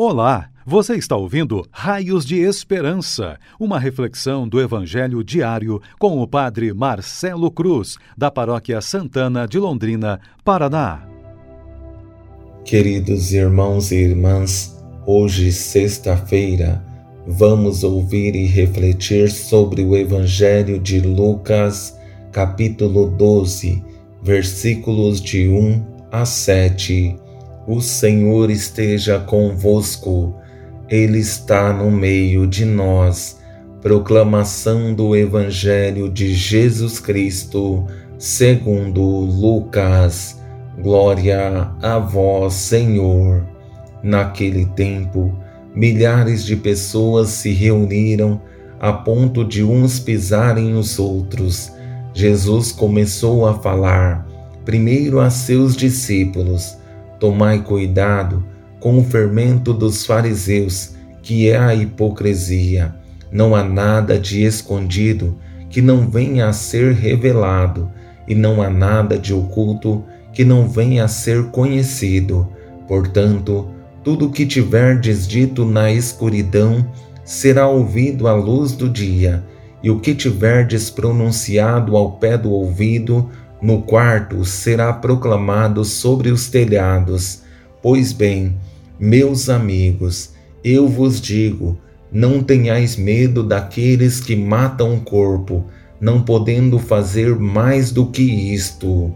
Olá, você está ouvindo Raios de Esperança, uma reflexão do Evangelho diário com o Padre Marcelo Cruz, da Paróquia Santana de Londrina, Paraná. Queridos irmãos e irmãs, hoje, sexta-feira, vamos ouvir e refletir sobre o Evangelho de Lucas, capítulo 12, versículos de 1 a 7 o Senhor esteja convosco, Ele está no meio de nós. Proclamação do Evangelho de Jesus Cristo, segundo Lucas. Glória a vós, Senhor. Naquele tempo, milhares de pessoas se reuniram a ponto de uns pisarem os outros. Jesus começou a falar, primeiro a seus discípulos Tomai cuidado com o fermento dos fariseus, que é a hipocrisia. Não há nada de escondido que não venha a ser revelado, e não há nada de oculto que não venha a ser conhecido. Portanto, tudo o que tiverdes dito na escuridão será ouvido à luz do dia, e o que tiverdes pronunciado ao pé do ouvido no quarto será proclamado sobre os telhados. Pois bem, meus amigos, eu vos digo: não tenhais medo daqueles que matam o corpo, não podendo fazer mais do que isto.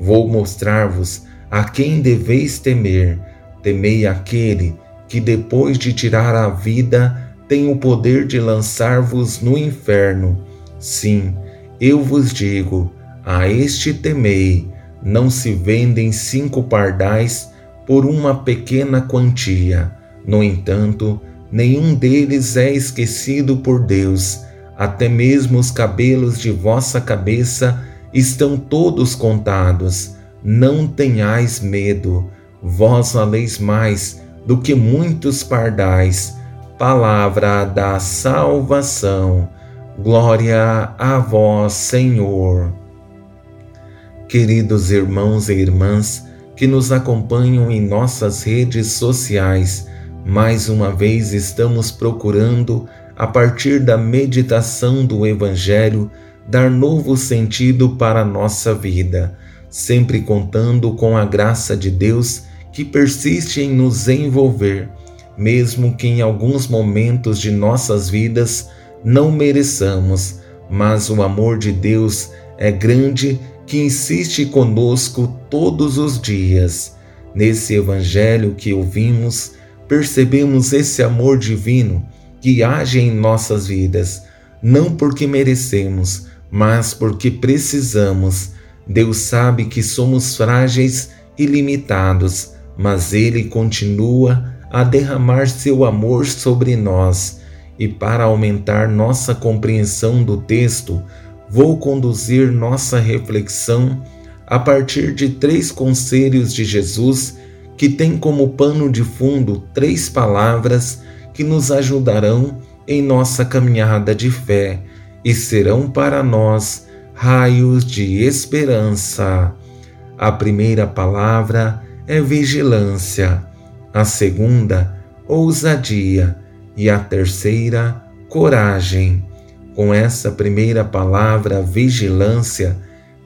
Vou mostrar-vos a quem deveis temer. Temei aquele que, depois de tirar a vida, tem o poder de lançar-vos no inferno. Sim, eu vos digo a este temei, não se vendem cinco pardais por uma pequena quantia. No entanto, nenhum deles é esquecido por Deus, até mesmo os cabelos de vossa cabeça estão todos contados. Não tenhais medo, vós valeis mais do que muitos pardais. Palavra da salvação. Glória a vós, Senhor queridos irmãos e irmãs que nos acompanham em nossas redes sociais. Mais uma vez estamos procurando, a partir da meditação do Evangelho, dar novo sentido para a nossa vida, sempre contando com a graça de Deus que persiste em nos envolver, mesmo que em alguns momentos de nossas vidas não mereçamos, mas o amor de Deus é grande que insiste conosco todos os dias. Nesse Evangelho que ouvimos, percebemos esse amor divino que age em nossas vidas, não porque merecemos, mas porque precisamos. Deus sabe que somos frágeis e limitados, mas Ele continua a derramar seu amor sobre nós. E para aumentar nossa compreensão do texto, vou conduzir nossa reflexão a partir de três conselhos de Jesus que têm como pano de fundo três palavras que nos ajudarão em nossa caminhada de fé e serão para nós raios de esperança. A primeira palavra é vigilância, a segunda, ousadia e a terceira, coragem. Com essa primeira palavra, vigilância,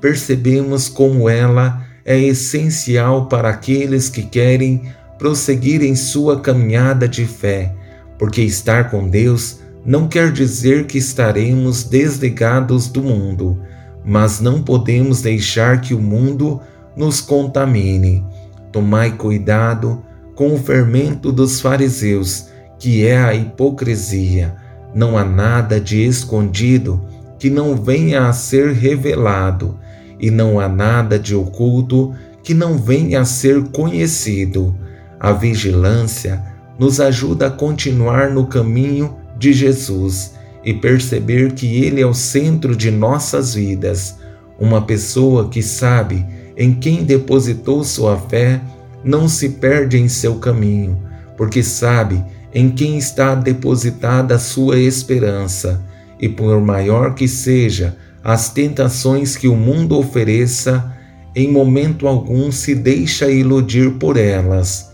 percebemos como ela é essencial para aqueles que querem prosseguir em sua caminhada de fé, porque estar com Deus não quer dizer que estaremos desligados do mundo, mas não podemos deixar que o mundo nos contamine. Tomai cuidado com o fermento dos fariseus, que é a hipocrisia não há nada de escondido que não venha a ser revelado, e não há nada de oculto que não venha a ser conhecido. A vigilância nos ajuda a continuar no caminho de Jesus e perceber que Ele é o centro de nossas vidas. Uma pessoa que sabe em quem depositou sua fé não se perde em seu caminho, porque sabe em quem está depositada a sua esperança, e por maior que seja as tentações que o mundo ofereça, em momento algum se deixa iludir por elas.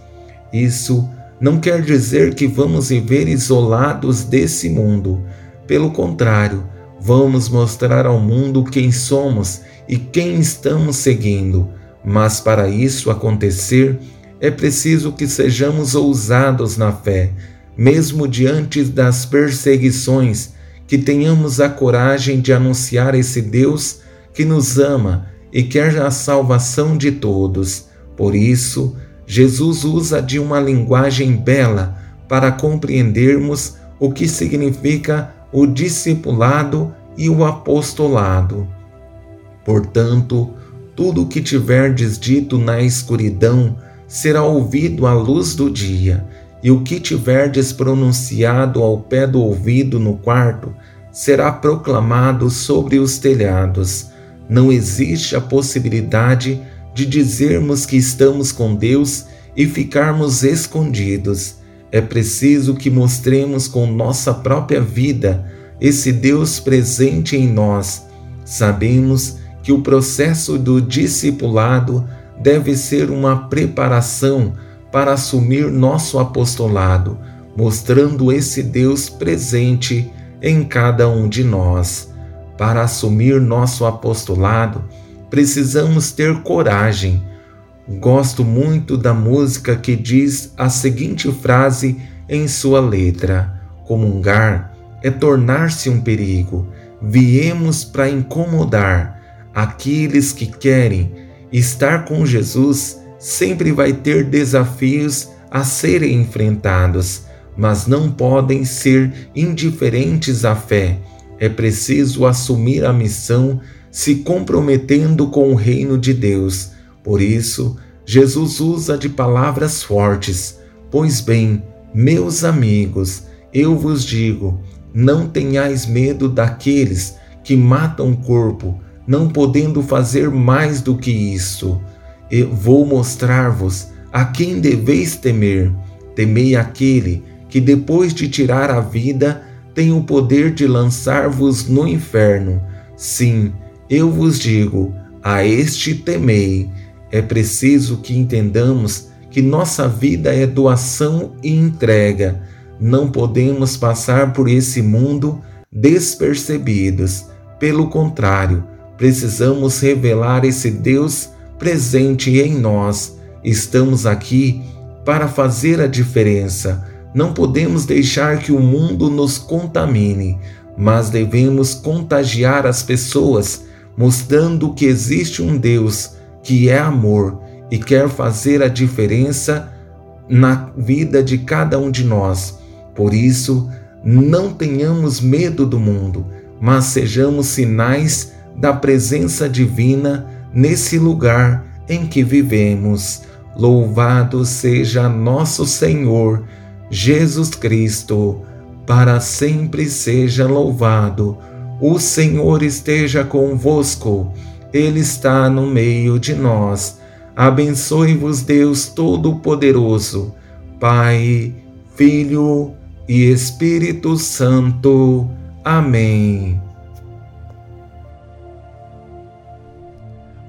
Isso não quer dizer que vamos viver isolados desse mundo. Pelo contrário, vamos mostrar ao mundo quem somos e quem estamos seguindo. Mas para isso acontecer, é preciso que sejamos ousados na fé, mesmo diante das perseguições, que tenhamos a coragem de anunciar esse Deus que nos ama e quer a salvação de todos. Por isso, Jesus usa de uma linguagem bela para compreendermos o que significa o discipulado e o apostolado. Portanto, tudo o que tiverdes dito na escuridão será ouvido à luz do dia, e o que tiverdes pronunciado ao pé do ouvido no quarto será proclamado sobre os telhados. Não existe a possibilidade de dizermos que estamos com Deus e ficarmos escondidos. É preciso que mostremos com nossa própria vida esse Deus presente em nós. Sabemos que o processo do discipulado deve ser uma preparação para assumir nosso apostolado, mostrando esse Deus presente em cada um de nós. Para assumir nosso apostolado, precisamos ter coragem. Gosto muito da música que diz a seguinte frase em sua letra: Comungar é tornar-se um perigo. Viemos para incomodar aqueles que querem estar com Jesus sempre vai ter desafios a serem enfrentados, mas não podem ser indiferentes à fé. É preciso assumir a missão se comprometendo com o reino de Deus. Por isso, Jesus usa de palavras fortes. Pois bem, meus amigos, eu vos digo: não tenhais medo daqueles que matam o corpo, não podendo fazer mais do que isto. Eu vou mostrar-vos a quem deveis temer. Temei aquele que, depois de tirar a vida, tem o poder de lançar-vos no inferno. Sim, eu vos digo, a este temei. É preciso que entendamos que nossa vida é doação e entrega. Não podemos passar por esse mundo despercebidos. Pelo contrário, precisamos revelar esse Deus presente em nós. Estamos aqui para fazer a diferença. Não podemos deixar que o mundo nos contamine, mas devemos contagiar as pessoas, mostrando que existe um Deus que é amor e quer fazer a diferença na vida de cada um de nós. Por isso, não tenhamos medo do mundo, mas sejamos sinais da presença divina nesse lugar em que vivemos. Louvado seja nosso Senhor Jesus Cristo, para sempre seja louvado. O Senhor esteja convosco, Ele está no meio de nós. Abençoe-vos, Deus Todo-Poderoso, Pai, Filho e Espírito Santo. Amém.